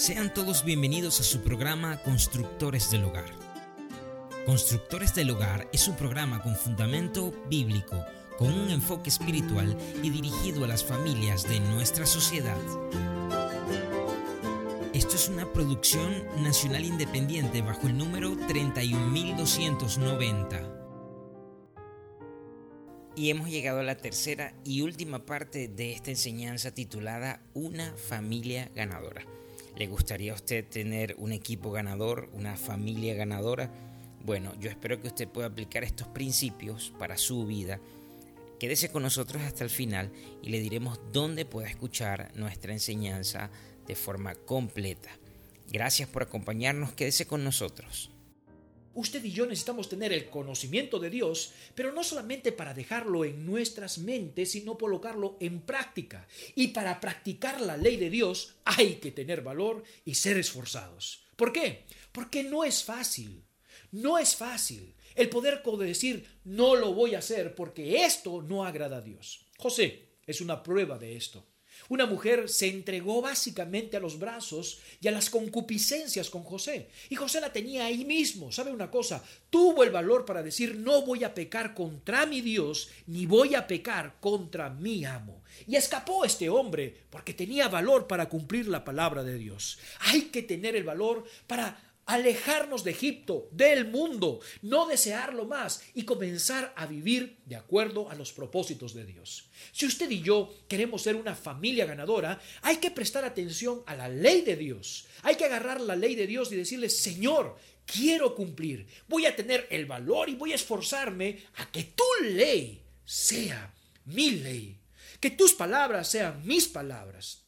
Sean todos bienvenidos a su programa Constructores del Hogar. Constructores del Hogar es un programa con fundamento bíblico, con un enfoque espiritual y dirigido a las familias de nuestra sociedad. Esto es una producción nacional independiente bajo el número 31290. Y hemos llegado a la tercera y última parte de esta enseñanza titulada Una familia ganadora. ¿Le gustaría a usted tener un equipo ganador, una familia ganadora? Bueno, yo espero que usted pueda aplicar estos principios para su vida. Quédese con nosotros hasta el final y le diremos dónde pueda escuchar nuestra enseñanza de forma completa. Gracias por acompañarnos, quédese con nosotros. Usted y yo necesitamos tener el conocimiento de Dios, pero no solamente para dejarlo en nuestras mentes, sino colocarlo en práctica. Y para practicar la ley de Dios hay que tener valor y ser esforzados. ¿Por qué? Porque no es fácil. No es fácil el poder decir no lo voy a hacer porque esto no agrada a Dios. José es una prueba de esto. Una mujer se entregó básicamente a los brazos y a las concupiscencias con José. Y José la tenía ahí mismo. ¿Sabe una cosa? Tuvo el valor para decir, no voy a pecar contra mi Dios, ni voy a pecar contra mi amo. Y escapó este hombre porque tenía valor para cumplir la palabra de Dios. Hay que tener el valor para alejarnos de Egipto, del mundo, no desearlo más y comenzar a vivir de acuerdo a los propósitos de Dios. Si usted y yo queremos ser una familia ganadora, hay que prestar atención a la ley de Dios. Hay que agarrar la ley de Dios y decirle, Señor, quiero cumplir, voy a tener el valor y voy a esforzarme a que tu ley sea mi ley, que tus palabras sean mis palabras,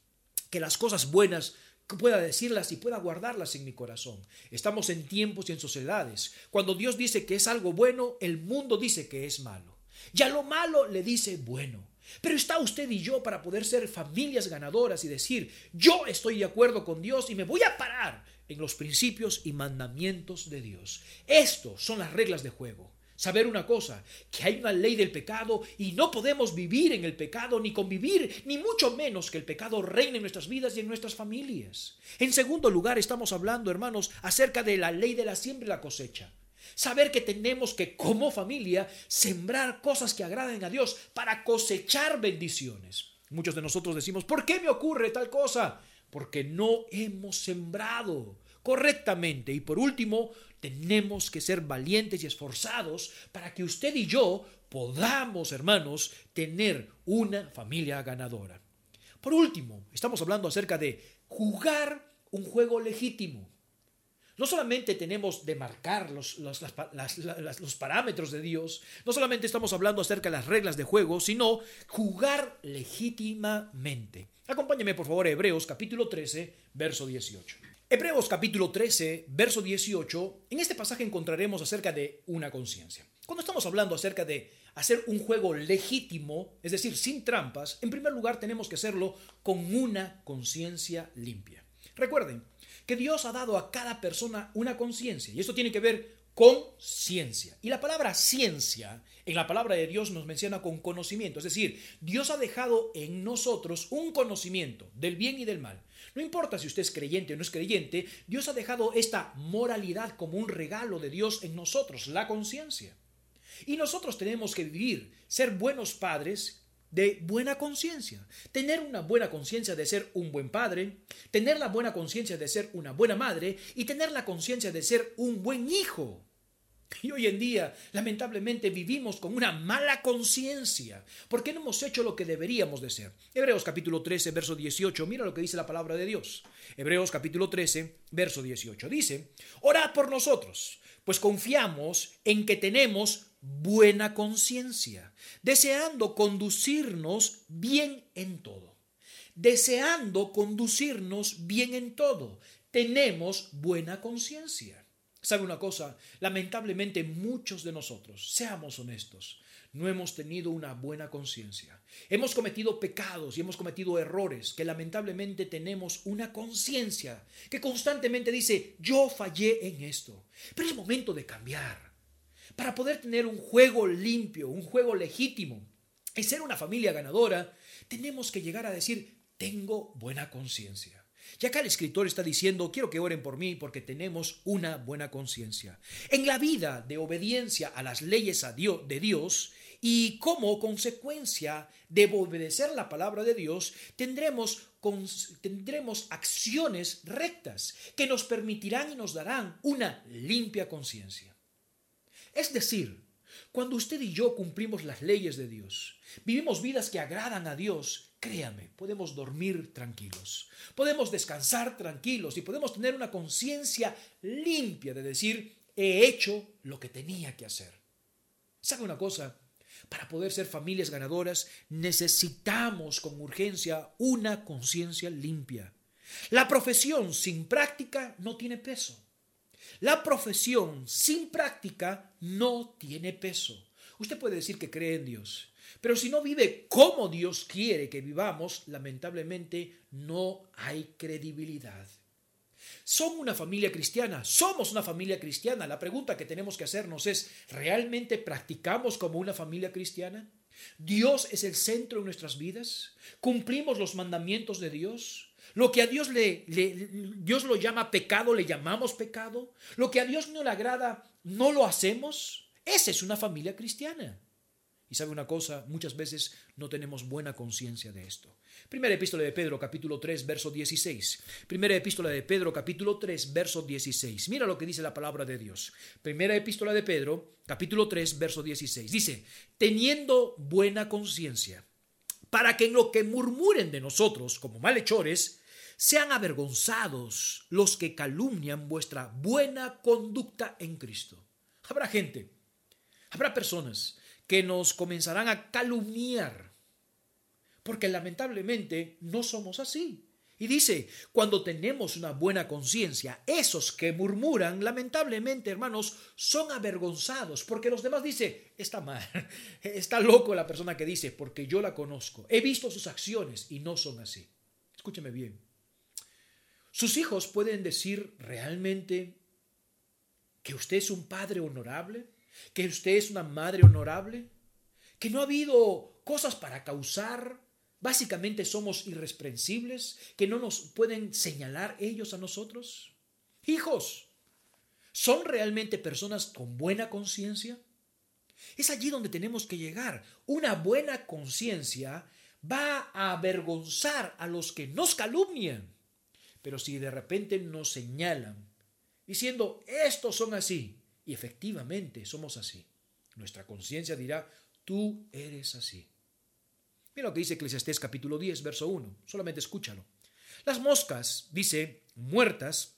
que las cosas buenas pueda decirlas y pueda guardarlas en mi corazón. Estamos en tiempos y en sociedades. Cuando Dios dice que es algo bueno, el mundo dice que es malo. Y a lo malo le dice bueno. Pero está usted y yo para poder ser familias ganadoras y decir, yo estoy de acuerdo con Dios y me voy a parar en los principios y mandamientos de Dios. Estos son las reglas de juego saber una cosa, que hay una ley del pecado y no podemos vivir en el pecado ni convivir, ni mucho menos que el pecado reine en nuestras vidas y en nuestras familias. En segundo lugar, estamos hablando, hermanos, acerca de la ley de la siembra y la cosecha. Saber que tenemos que, como familia, sembrar cosas que agraden a Dios para cosechar bendiciones. Muchos de nosotros decimos, ¿por qué me ocurre tal cosa? Porque no hemos sembrado correctamente. Y por último, tenemos que ser valientes y esforzados para que usted y yo podamos, hermanos, tener una familia ganadora. Por último, estamos hablando acerca de jugar un juego legítimo. No solamente tenemos de marcar los, los, los, parámetros de Dios, no solamente estamos hablando acerca de las reglas de juego, sino jugar legítimamente. Acompáñeme por favor a Hebreos capítulo 13, verso 18. Hebreos capítulo 13, verso 18, en este pasaje encontraremos acerca de una conciencia. Cuando estamos hablando acerca de hacer un juego legítimo, es decir, sin trampas, en primer lugar tenemos que hacerlo con una conciencia limpia. Recuerden que Dios ha dado a cada persona una conciencia y esto tiene que ver con ciencia. Y la palabra ciencia en la palabra de Dios nos menciona con conocimiento. Es decir, Dios ha dejado en nosotros un conocimiento del bien y del mal. No importa si usted es creyente o no es creyente, Dios ha dejado esta moralidad como un regalo de Dios en nosotros, la conciencia. Y nosotros tenemos que vivir, ser buenos padres de buena conciencia. Tener una buena conciencia de ser un buen padre, tener la buena conciencia de ser una buena madre y tener la conciencia de ser un buen hijo. Y hoy en día, lamentablemente, vivimos con una mala conciencia, porque no hemos hecho lo que deberíamos de ser. Hebreos capítulo 13, verso 18, mira lo que dice la palabra de Dios. Hebreos capítulo 13, verso 18. Dice, orad por nosotros, pues confiamos en que tenemos buena conciencia, deseando conducirnos bien en todo. Deseando conducirnos bien en todo. Tenemos buena conciencia. ¿Sabe una cosa? Lamentablemente muchos de nosotros, seamos honestos, no hemos tenido una buena conciencia. Hemos cometido pecados y hemos cometido errores que lamentablemente tenemos una conciencia que constantemente dice, yo fallé en esto. Pero es momento de cambiar. Para poder tener un juego limpio, un juego legítimo y ser una familia ganadora, tenemos que llegar a decir, tengo buena conciencia. Y acá el escritor está diciendo, quiero que oren por mí porque tenemos una buena conciencia. En la vida de obediencia a las leyes de Dios y como consecuencia de obedecer la palabra de Dios, tendremos, tendremos acciones rectas que nos permitirán y nos darán una limpia conciencia. Es decir, cuando usted y yo cumplimos las leyes de Dios, vivimos vidas que agradan a Dios, créame, podemos dormir tranquilos, podemos descansar tranquilos y podemos tener una conciencia limpia de decir, he hecho lo que tenía que hacer. ¿Sabe una cosa? Para poder ser familias ganadoras necesitamos con urgencia una conciencia limpia. La profesión sin práctica no tiene peso. La profesión sin práctica no tiene peso. Usted puede decir que cree en Dios, pero si no vive como Dios quiere que vivamos, lamentablemente no hay credibilidad. ¿Son una familia cristiana? ¿Somos una familia cristiana? La pregunta que tenemos que hacernos es, ¿realmente practicamos como una familia cristiana? ¿Dios es el centro de nuestras vidas? ¿Cumplimos los mandamientos de Dios? Lo que a Dios le, Dios lo llama pecado, le llamamos pecado. Lo que a Dios no le agrada, no lo hacemos. Esa es una familia cristiana. Y sabe una cosa, muchas veces no tenemos buena conciencia de esto. Primera epístola de Pedro, capítulo 3, verso 16. Primera epístola de Pedro, capítulo 3, verso 16. Mira lo que dice la palabra de Dios. Primera epístola de Pedro, capítulo 3, verso 16. Dice, teniendo buena conciencia, para que en lo que murmuren de nosotros como malhechores, sean avergonzados los que calumnian vuestra buena conducta en Cristo. Habrá gente, habrá personas que nos comenzarán a calumniar, porque lamentablemente no somos así. Y dice, cuando tenemos una buena conciencia, esos que murmuran, lamentablemente, hermanos, son avergonzados, porque los demás dicen, está mal, está loco la persona que dice, porque yo la conozco, he visto sus acciones y no son así. Escúcheme bien, sus hijos pueden decir realmente que usted es un padre honorable, que usted es una madre honorable, que no ha habido cosas para causar, básicamente somos irreprensibles, que no nos pueden señalar ellos a nosotros. Hijos, ¿son realmente personas con buena conciencia? Es allí donde tenemos que llegar. Una buena conciencia va a avergonzar a los que nos calumnian. Pero si de repente nos señalan diciendo, estos son así, y efectivamente somos así, nuestra conciencia dirá, tú eres así. Mira lo que dice Eclesiastés capítulo 10, verso 1, solamente escúchalo. Las moscas, dice, muertas,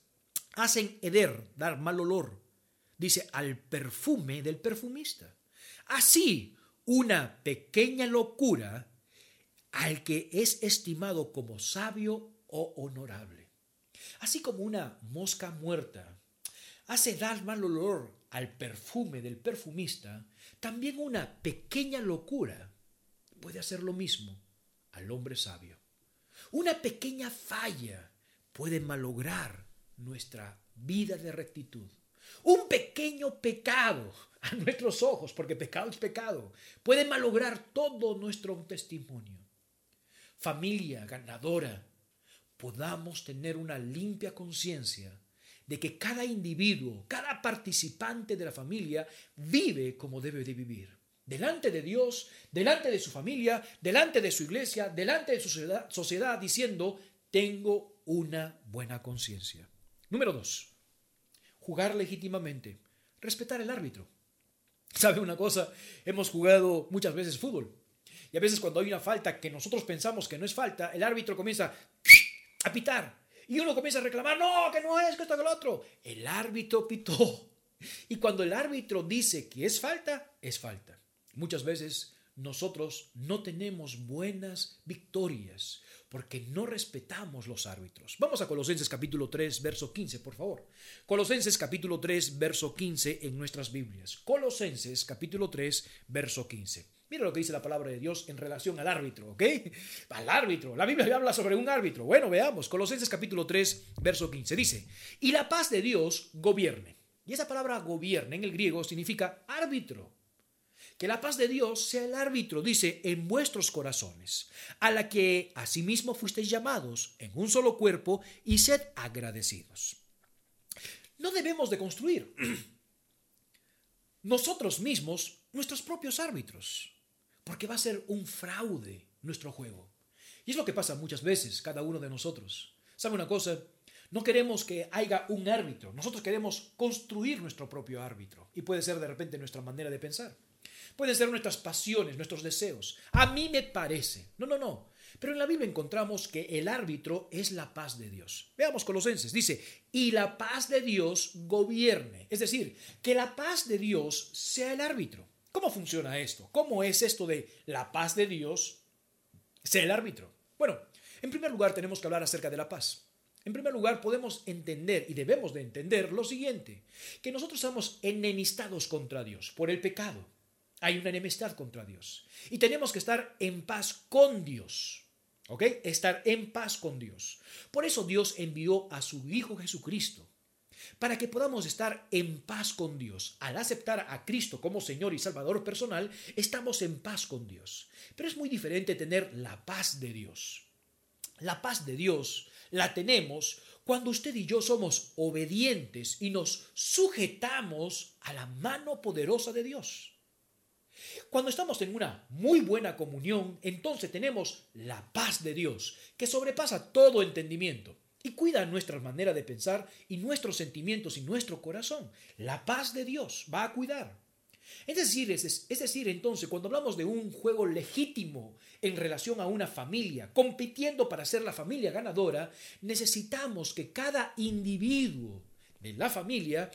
hacen heder, dar mal olor, dice, al perfume del perfumista. Así, una pequeña locura al que es estimado como sabio o honorable así como una mosca muerta, hace dar mal olor al perfume del perfumista, también una pequeña locura puede hacer lo mismo al hombre sabio. Una pequeña falla puede malograr nuestra vida de rectitud. Un pequeño pecado a nuestros ojos, porque pecado es pecado, puede malograr todo nuestro testimonio. Familia ganadora, podamos tener una limpia conciencia de que cada individuo, cada participante de la familia vive como debe de vivir. Delante de Dios, delante de su familia, delante de su iglesia, delante de su sociedad, diciendo, tengo una buena conciencia. Número dos, jugar legítimamente, respetar el árbitro. ¿Sabe una cosa? Hemos jugado muchas veces fútbol. Y a veces cuando hay una falta que nosotros pensamos que no es falta, el árbitro comienza a pitar. Y uno comienza a reclamar, no, que no es, que esto, que lo otro. El árbitro pitó. Y cuando el árbitro dice que es falta, es falta. Muchas veces nosotros no tenemos buenas victorias porque no respetamos los árbitros. Vamos a Colosenses capítulo 3, verso 15, por favor. Colosenses capítulo 3, verso 15 en nuestras Biblias. Colosenses capítulo 3, verso 15. Mira lo que dice la palabra de Dios en relación al árbitro, ¿ok? Al árbitro. La Biblia habla sobre un árbitro. Bueno, veamos. Colosenses capítulo 3, verso 15. Dice, y la paz de Dios gobierne. Y esa palabra gobierne en el griego significa árbitro. que la paz de Dios sea el árbitro, dice, en vuestros corazones, a la que asimismo fuisteis llamados en un solo cuerpo y sed agradecidos. No debemos de construir nosotros mismos nuestros propios árbitros, porque va a ser un fraude nuestro juego. Y es lo que pasa muchas veces, cada uno de nosotros. ¿Sabe una cosa? No queremos que haya un árbitro, nosotros queremos construir nuestro propio árbitro. Y puede ser de repente nuestra manera de pensar. Pueden ser nuestras pasiones, nuestros deseos. A mí me parece. No, no, no. Pero en la Biblia encontramos que el árbitro es la paz de Dios. Veamos Colosenses. Dice, y la paz de Dios gobierne. Es decir, que la paz de Dios sea el árbitro. ¿Cómo funciona esto? ¿Cómo es esto de la paz de Dios sea el árbitro? Bueno, en primer lugar tenemos que hablar acerca de la paz. En primer lugar, podemos entender y debemos de entender lo siguiente, que nosotros estamos enemistados contra Dios por el pecado. Hay una enemistad contra Dios. Y tenemos que estar en paz con Dios. ¿Ok? Estar en paz con Dios. Por eso Dios envió a su Hijo Jesucristo. Para que podamos estar en paz con Dios. Al aceptar a Cristo como Señor y Salvador personal, estamos en paz con Dios. Pero es muy diferente tener la paz de Dios. La paz de Dios la tenemos cuando usted y yo somos obedientes y nos sujetamos a la mano poderosa de Dios. Cuando estamos en una muy buena comunión, entonces tenemos la paz de Dios, que sobrepasa todo entendimiento y cuida nuestra manera de pensar y nuestros sentimientos y nuestro corazón. La paz de Dios va a cuidar. Es decir, es, decir, entonces, cuando hablamos de un juego legítimo en relación a una familia, compitiendo para ser la familia ganadora, necesitamos que cada individuo de la familia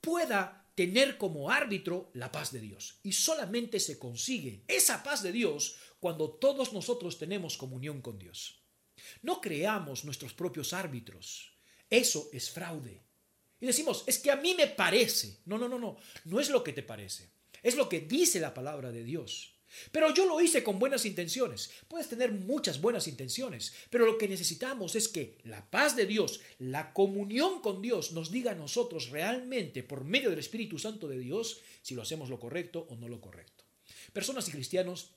pueda tener como árbitro la paz de Dios. Y solamente se consigue esa paz de Dios cuando todos nosotros tenemos comunión con Dios. No creamos nuestros propios árbitros. Eso es fraude. Y decimos, es que a mí me parece. No, no, no, no. No es lo que te parece. Es lo que dice la palabra de Dios. Pero yo lo hice con buenas intenciones. Puedes tener muchas buenas intenciones, pero lo que necesitamos es que la paz de Dios, la comunión con Dios nos diga a nosotros realmente por medio del Espíritu Santo de Dios si lo hacemos lo correcto o no lo correcto. Personas y cristianos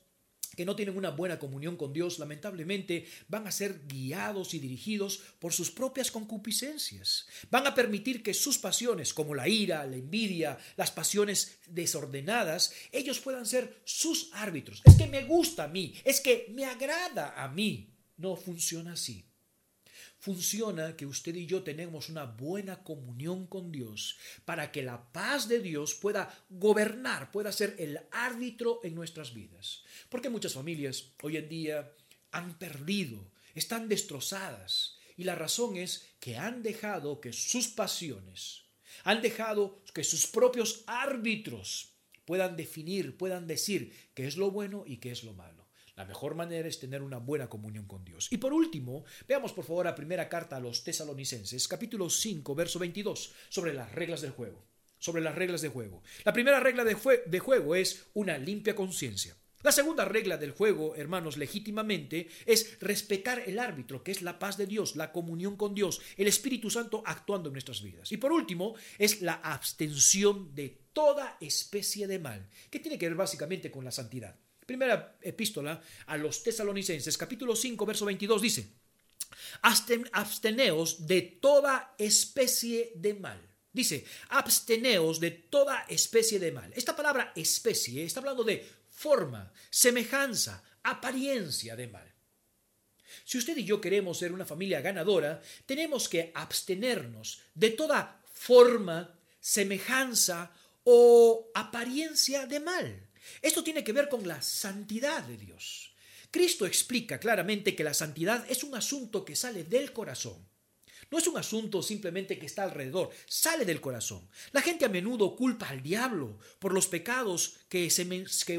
que no tienen una buena comunión con Dios, lamentablemente van a ser guiados y dirigidos por sus propias concupiscencias. Van a permitir que sus pasiones, como la ira, la envidia, las pasiones desordenadas, ellos puedan ser sus árbitros. Es que me gusta a mí, es que me agrada a mí. No funciona así funciona que usted y yo tenemos una buena comunión con Dios para que la paz de Dios pueda gobernar, pueda ser el árbitro en nuestras vidas. Porque muchas familias hoy en día han perdido, están destrozadas y la razón es que han dejado que sus pasiones, han dejado que sus propios árbitros puedan definir, puedan decir qué es lo bueno y qué es lo malo. La mejor manera es tener una buena comunión con Dios. Y por último, veamos por favor la primera carta a los tesalonicenses, capítulo 5, verso 22, sobre las reglas del juego. Sobre las reglas de juego. La primera regla de, de juego es una limpia conciencia. La segunda regla del juego, hermanos, legítimamente, es respetar el árbitro, que es la paz de Dios, la comunión con Dios, el Espíritu Santo actuando en nuestras vidas. Y por último, es la abstención de toda especie de mal, que tiene que ver básicamente con la santidad. Primera epístola a los tesalonicenses, capítulo 5, verso 22 dice, absteneos de toda especie de mal. Dice, absteneos de toda especie de mal. Esta palabra especie está hablando de forma, semejanza, apariencia de mal. Si usted y yo queremos ser una familia ganadora, tenemos que abstenernos de toda forma, semejanza o apariencia de mal. Esto tiene que ver con la santidad de Dios. Cristo explica claramente que la santidad es un asunto que sale del corazón. No es un asunto simplemente que está alrededor, sale del corazón. La gente a menudo culpa al diablo por los pecados que,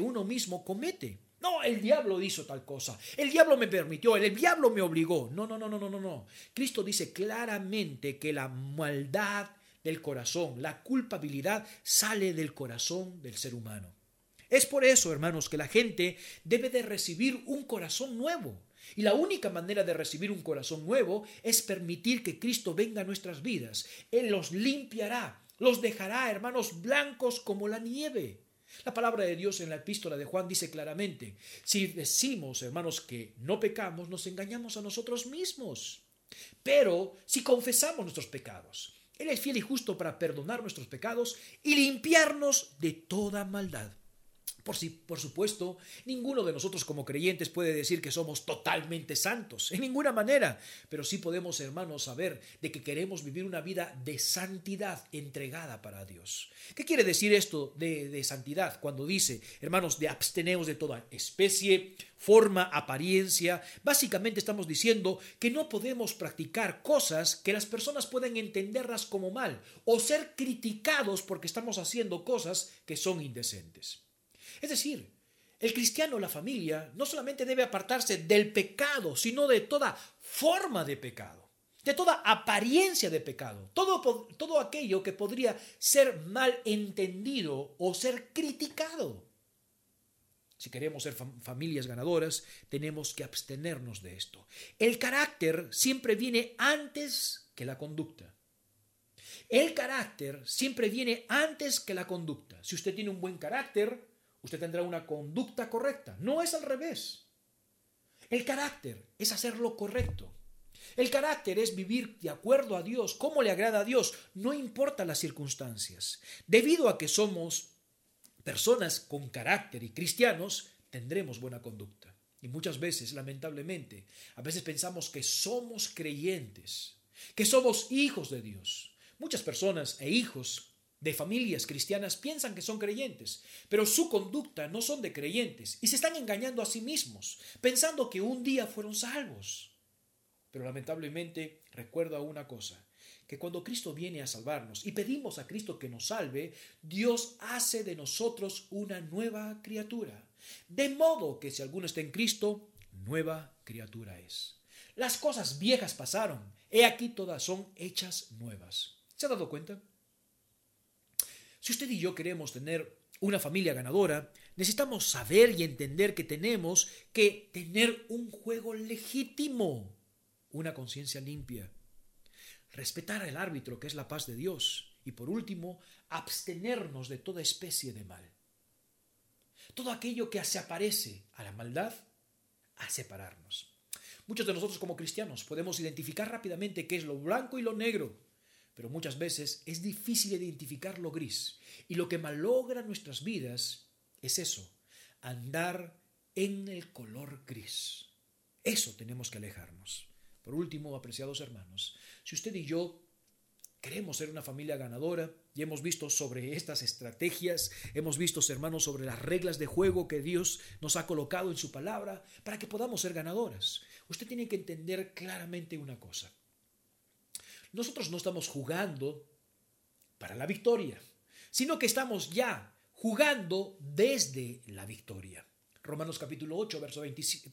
uno mismo comete. No, el diablo hizo tal cosa. El diablo me permitió, el diablo me obligó. No, no, no, no, no, no. Cristo dice claramente que la maldad del corazón, la culpabilidad sale del corazón del ser humano. Es por eso, hermanos, que la gente debe de recibir un corazón nuevo. Y la única manera de recibir un corazón nuevo es permitir que Cristo venga a nuestras vidas. Él los limpiará, los dejará, hermanos, blancos como la nieve. La palabra de Dios en la epístola de Juan dice claramente, si decimos, hermanos, que no pecamos, nos engañamos a nosotros mismos. Pero si confesamos nuestros pecados, Él es fiel y justo para perdonar nuestros pecados y limpiarnos de toda maldad. Por, supuesto, ninguno de nosotros como creyentes puede decir que somos totalmente santos, en ninguna manera, pero sí podemos, hermanos, saber de que queremos vivir una vida de santidad entregada para Dios. ¿Qué quiere decir esto de, de santidad cuando dice, hermanos, de absteneos de toda especie, forma, apariencia? Básicamente estamos diciendo que no podemos practicar cosas que las personas pueden entenderlas como mal o ser criticados porque estamos haciendo cosas que son indecentes. Es decir, el cristiano, la familia, no solamente debe apartarse del pecado, sino de toda forma de pecado, de toda apariencia de pecado, todo, todo aquello que podría ser mal entendido o ser criticado. Si queremos ser familias ganadoras, tenemos que abstenernos de esto. El carácter siempre viene antes que la conducta. El carácter siempre viene antes que la conducta. Si usted tiene un buen carácter, usted tendrá una conducta correcta. No es al revés. El carácter es hacer lo correcto. El carácter es vivir de acuerdo a Dios, como le agrada a Dios, no importa las circunstancias. Debido a que somos personas con carácter y cristianos, tendremos buena conducta. Y muchas veces, lamentablemente, a veces pensamos que somos creyentes, que somos hijos de Dios. Muchas personas e hijos de familias cristianas piensan que son creyentes, pero su conducta no son de creyentes y se están engañando a sí mismos, pensando que un día fueron salvos. Pero lamentablemente recuerdo una cosa, que cuando Cristo viene a salvarnos y pedimos a Cristo que nos salve, Dios hace de nosotros una nueva criatura. De modo que si alguno está en Cristo, nueva criatura es. Las cosas viejas pasaron, he aquí todas son hechas nuevas. ¿Se ha dado cuenta? Si usted y yo queremos tener una familia ganadora, necesitamos saber y entender que tenemos que tener un juego legítimo, una conciencia limpia, respetar al árbitro que es la paz de Dios y por último, abstenernos de toda especie de mal. Todo aquello que se aparece a la maldad, a separarnos. Muchos de nosotros como cristianos podemos identificar rápidamente qué es lo blanco y lo negro pero muchas veces es difícil identificar lo gris. Y lo que malogra nuestras vidas es eso, andar en el color gris. Eso tenemos que alejarnos. Por último, apreciados hermanos, si usted y yo queremos ser una familia ganadora y hemos visto sobre estas estrategias, hemos visto, hermanos, sobre las reglas de juego que Dios nos ha colocado en su palabra para que podamos ser ganadoras, usted tiene que entender claramente una cosa. Nosotros no estamos jugando para la victoria, sino que estamos ya jugando desde la victoria. Romanos capítulo 8, verso,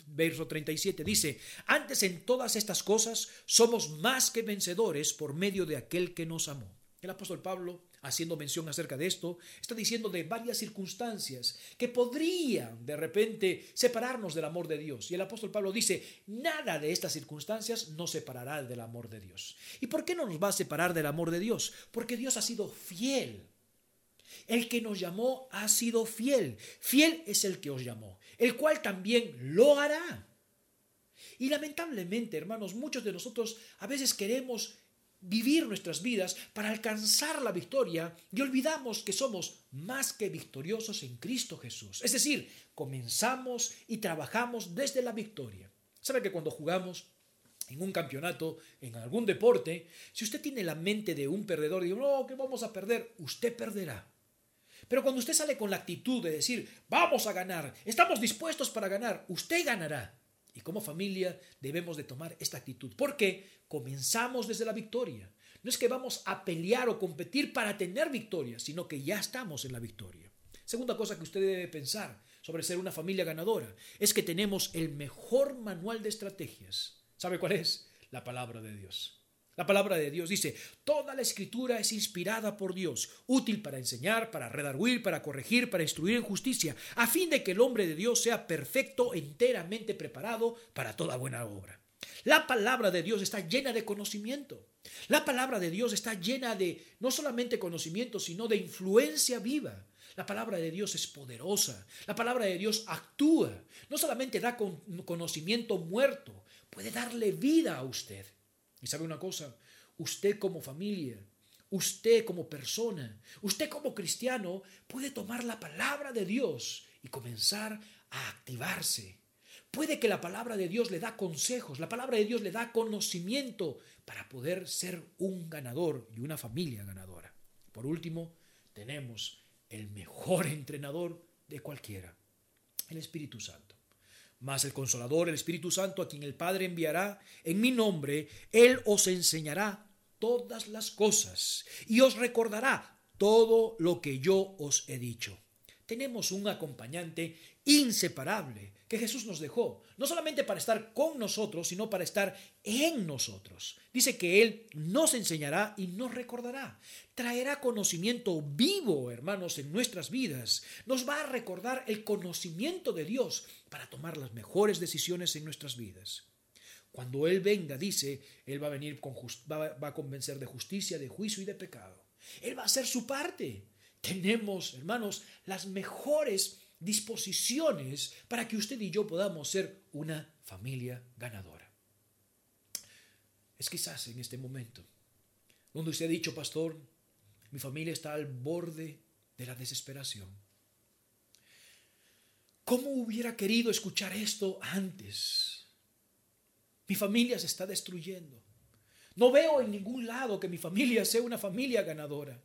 verso 37 dice, antes en todas estas cosas somos más que vencedores por medio de aquel que nos amó. El apóstol Pablo haciendo mención acerca de esto, está diciendo de varias circunstancias que podrían de repente separarnos del amor de Dios. Y el apóstol Pablo dice, nada de estas circunstancias nos separará del amor de Dios. ¿Y por qué no nos va a separar del amor de Dios? Porque Dios ha sido fiel. El que nos llamó ha sido fiel. Fiel es el que os llamó, el cual también lo hará. Y lamentablemente, hermanos, muchos de nosotros a veces queremos vivir nuestras vidas para alcanzar la victoria y olvidamos que somos más que victoriosos en Cristo Jesús. Es decir, comenzamos y trabajamos desde la victoria. ¿Sabe que cuando jugamos en un campeonato, en algún deporte, si usted tiene la mente de un perdedor dice, no, que vamos a perder, usted perderá. Pero cuando usted sale con la actitud de decir, vamos a ganar, estamos dispuestos para ganar, usted ganará. Y como familia debemos de tomar esta actitud, porque comenzamos desde la victoria. No es que vamos a pelear o competir para tener victoria, sino que ya estamos en la victoria. Segunda cosa que usted debe pensar sobre ser una familia ganadora es que tenemos el mejor manual de estrategias. ¿Sabe cuál es? La palabra de Dios. La palabra de Dios dice, toda la escritura es inspirada por Dios, útil para enseñar, para redarguir, para corregir, para instruir en justicia, a fin de que el hombre de Dios sea perfecto, enteramente preparado para toda buena obra. La palabra de Dios está llena de conocimiento. La palabra de Dios está llena de no solamente conocimiento, sino de influencia viva. La palabra de Dios es poderosa. La palabra de Dios actúa. No solamente da conocimiento muerto, puede darle vida a usted. Y sabe una cosa, usted como familia, usted como persona, usted como cristiano, puede tomar la palabra de Dios y comenzar a activarse. Puede que la palabra de Dios le da consejos, la palabra de Dios le da conocimiento para poder ser un ganador y una familia ganadora. Por último, tenemos el mejor entrenador de cualquiera, el Espíritu Santo. Mas el consolador, el Espíritu Santo, a quien el Padre enviará en mi nombre, Él os enseñará todas las cosas y os recordará todo lo que yo os he dicho. Tenemos un acompañante inseparable que Jesús nos dejó, no solamente para estar con nosotros, sino para estar en nosotros. Dice que Él nos enseñará y nos recordará. Traerá conocimiento vivo, hermanos, en nuestras vidas. Nos va a recordar el conocimiento de Dios para tomar las mejores decisiones en nuestras vidas. Cuando Él venga, dice, Él va a venir con va, va a convencer de justicia, de juicio y de pecado. Él va a hacer su parte. Tenemos, hermanos, las mejores disposiciones para que usted y yo podamos ser una familia ganadora. Es quizás en este momento donde usted ha dicho, pastor, mi familia está al borde de la desesperación. ¿Cómo hubiera querido escuchar esto antes? Mi familia se está destruyendo. No veo en ningún lado que mi familia sea una familia ganadora.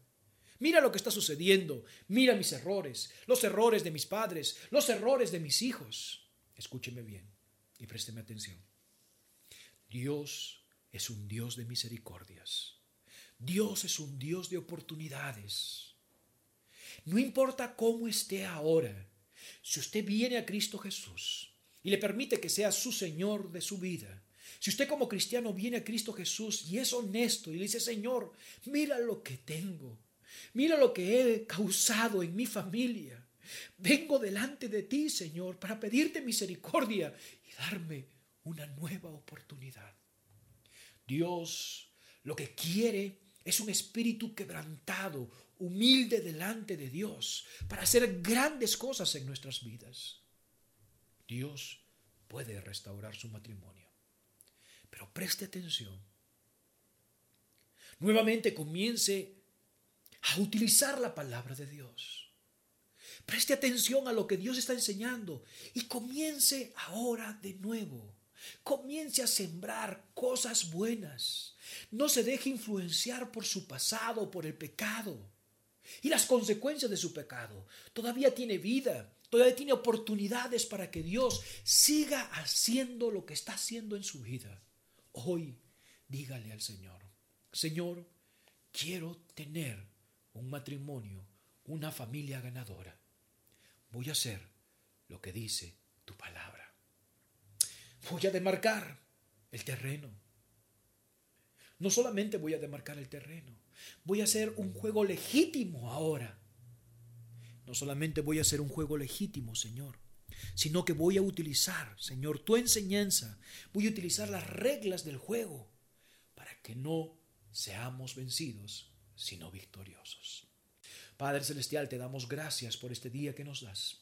Mira lo que está sucediendo. Mira mis errores, los errores de mis padres, los errores de mis hijos. Escúcheme bien y présteme atención. Dios es un Dios de misericordias. Dios es un Dios de oportunidades. No importa cómo esté ahora, si usted viene a Cristo Jesús y le permite que sea su Señor de su vida, si usted como cristiano viene a Cristo Jesús y es honesto y le dice, Señor, mira lo que tengo, Mira lo que he causado en mi familia. Vengo delante de ti, Señor, para pedirte misericordia y darme una nueva oportunidad. Dios lo que quiere es un espíritu quebrantado, humilde delante de Dios, para hacer grandes cosas en nuestras vidas. Dios puede restaurar su matrimonio. Pero preste atención. Nuevamente comience a utilizar la palabra de Dios. Preste atención a lo que Dios está enseñando y comience ahora de nuevo. Comience a sembrar cosas buenas. No se deje influenciar por su pasado, por el pecado y las consecuencias de su pecado. Todavía tiene vida, todavía tiene oportunidades para que Dios siga haciendo lo que está haciendo en su vida. Hoy dígale al Señor, Señor, quiero tener un matrimonio, una familia ganadora. Voy a hacer lo que dice tu palabra. Voy a demarcar el terreno. No solamente voy a demarcar el terreno, voy a hacer un juego legítimo ahora. No solamente voy a hacer un juego legítimo, Señor, sino que voy a utilizar, Señor, tu enseñanza, voy a utilizar las reglas del juego para que no seamos vencidos sino victoriosos. Padre Celestial, te damos gracias por este día que nos das.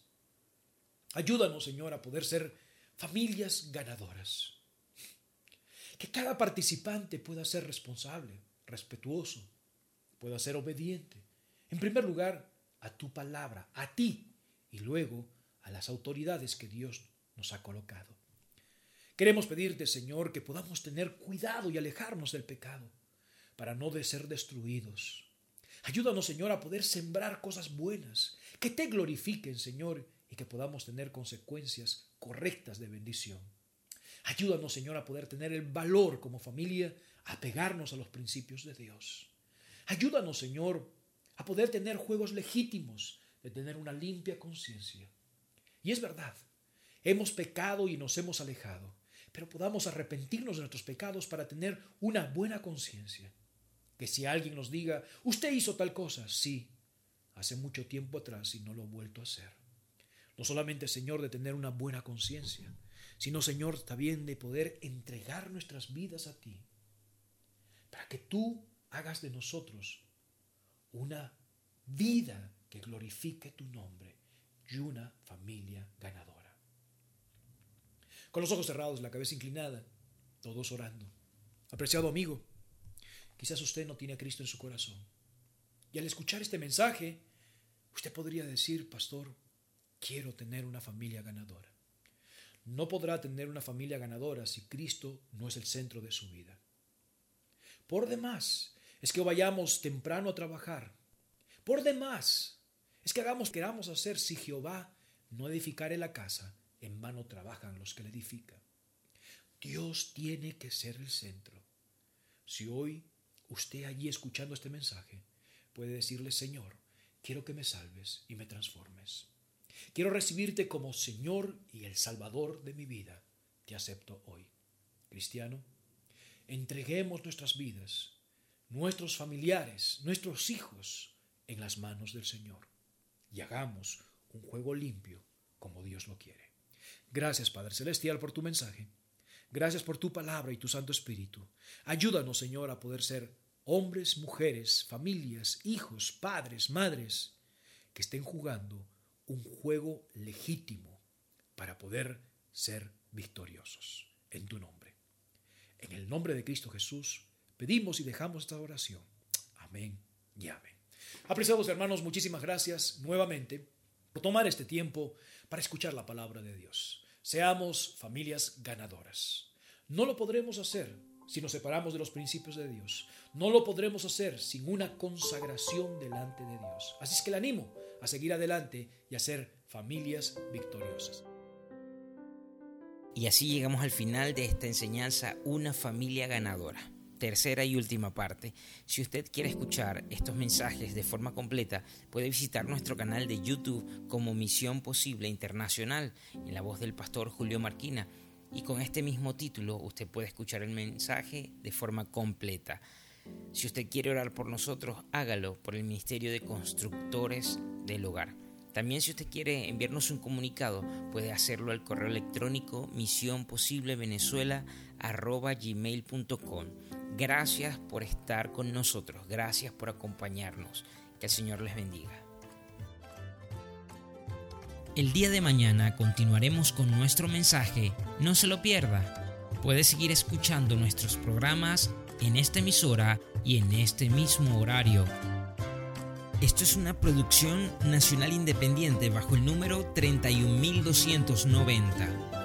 Ayúdanos, Señor, a poder ser familias ganadoras. Que cada participante pueda ser responsable, respetuoso, pueda ser obediente. En primer lugar, a tu palabra, a ti, y luego a las autoridades que Dios nos ha colocado. Queremos pedirte, Señor, que podamos tener cuidado y alejarnos del pecado para no de ser destruidos. Ayúdanos, Señor, a poder sembrar cosas buenas, que te glorifiquen, Señor, y que podamos tener consecuencias correctas de bendición. Ayúdanos, Señor, a poder tener el valor como familia, a pegarnos a los principios de Dios. Ayúdanos, Señor, a poder tener juegos legítimos, de tener una limpia conciencia. Y es verdad, hemos pecado y nos hemos alejado, pero podamos arrepentirnos de nuestros pecados para tener una buena conciencia que si alguien nos diga, usted hizo tal cosa, sí, hace mucho tiempo atrás y no lo he vuelto a hacer. No solamente, Señor, de tener una buena conciencia, sino, Señor, también de poder entregar nuestras vidas a ti, para que tú hagas de nosotros una vida que glorifique tu nombre y una familia ganadora. Con los ojos cerrados, la cabeza inclinada, todos orando. Apreciado amigo, quizás usted no tiene a Cristo en su corazón. Y al escuchar este mensaje, usted podría decir, pastor, quiero tener una familia ganadora. No podrá tener una familia ganadora si Cristo no es el centro de su vida. Por demás, es que vayamos temprano a trabajar. Por demás, es que hagamos queramos hacer si Jehová no edificare la casa, en vano trabajan los que la edifican. Dios tiene que ser el centro. Si hoy usted allí escuchando este mensaje puede decirle, Señor, quiero que me salves y me transformes. Quiero recibirte como Señor y el Salvador de mi vida. Te acepto hoy. Cristiano, entreguemos nuestras vidas, nuestros familiares, nuestros hijos en las manos del Señor y hagamos un juego limpio como Dios lo quiere. Gracias Padre Celestial por tu mensaje. Gracias por tu palabra y tu Santo Espíritu. Ayúdanos, Señor, a poder ser hombres, mujeres, familias, hijos, padres, madres, que estén jugando un juego legítimo para poder ser victoriosos. En tu nombre. En el nombre de Cristo Jesús, pedimos y dejamos esta oración. Amén y amén. Apreciados hermanos, muchísimas gracias nuevamente por tomar este tiempo para escuchar la palabra de Dios. Seamos familias ganadoras. No lo podremos hacer si nos separamos de los principios de Dios. No lo podremos hacer sin una consagración delante de Dios. Así es que le animo a seguir adelante y a ser familias victoriosas. Y así llegamos al final de esta enseñanza, una familia ganadora. Tercera y última parte. Si usted quiere escuchar estos mensajes de forma completa, puede visitar nuestro canal de YouTube como Misión Posible Internacional en la voz del pastor Julio Marquina. Y con este mismo título usted puede escuchar el mensaje de forma completa. Si usted quiere orar por nosotros, hágalo por el Ministerio de Constructores del Hogar. También si usted quiere enviarnos un comunicado, puede hacerlo al correo electrónico misiónposiblevenezuela.gmail.com Gracias por estar con nosotros, gracias por acompañarnos. Que el Señor les bendiga. El día de mañana continuaremos con nuestro mensaje. No se lo pierda. Puede seguir escuchando nuestros programas en esta emisora y en este mismo horario. Esto es una producción nacional independiente bajo el número 31290.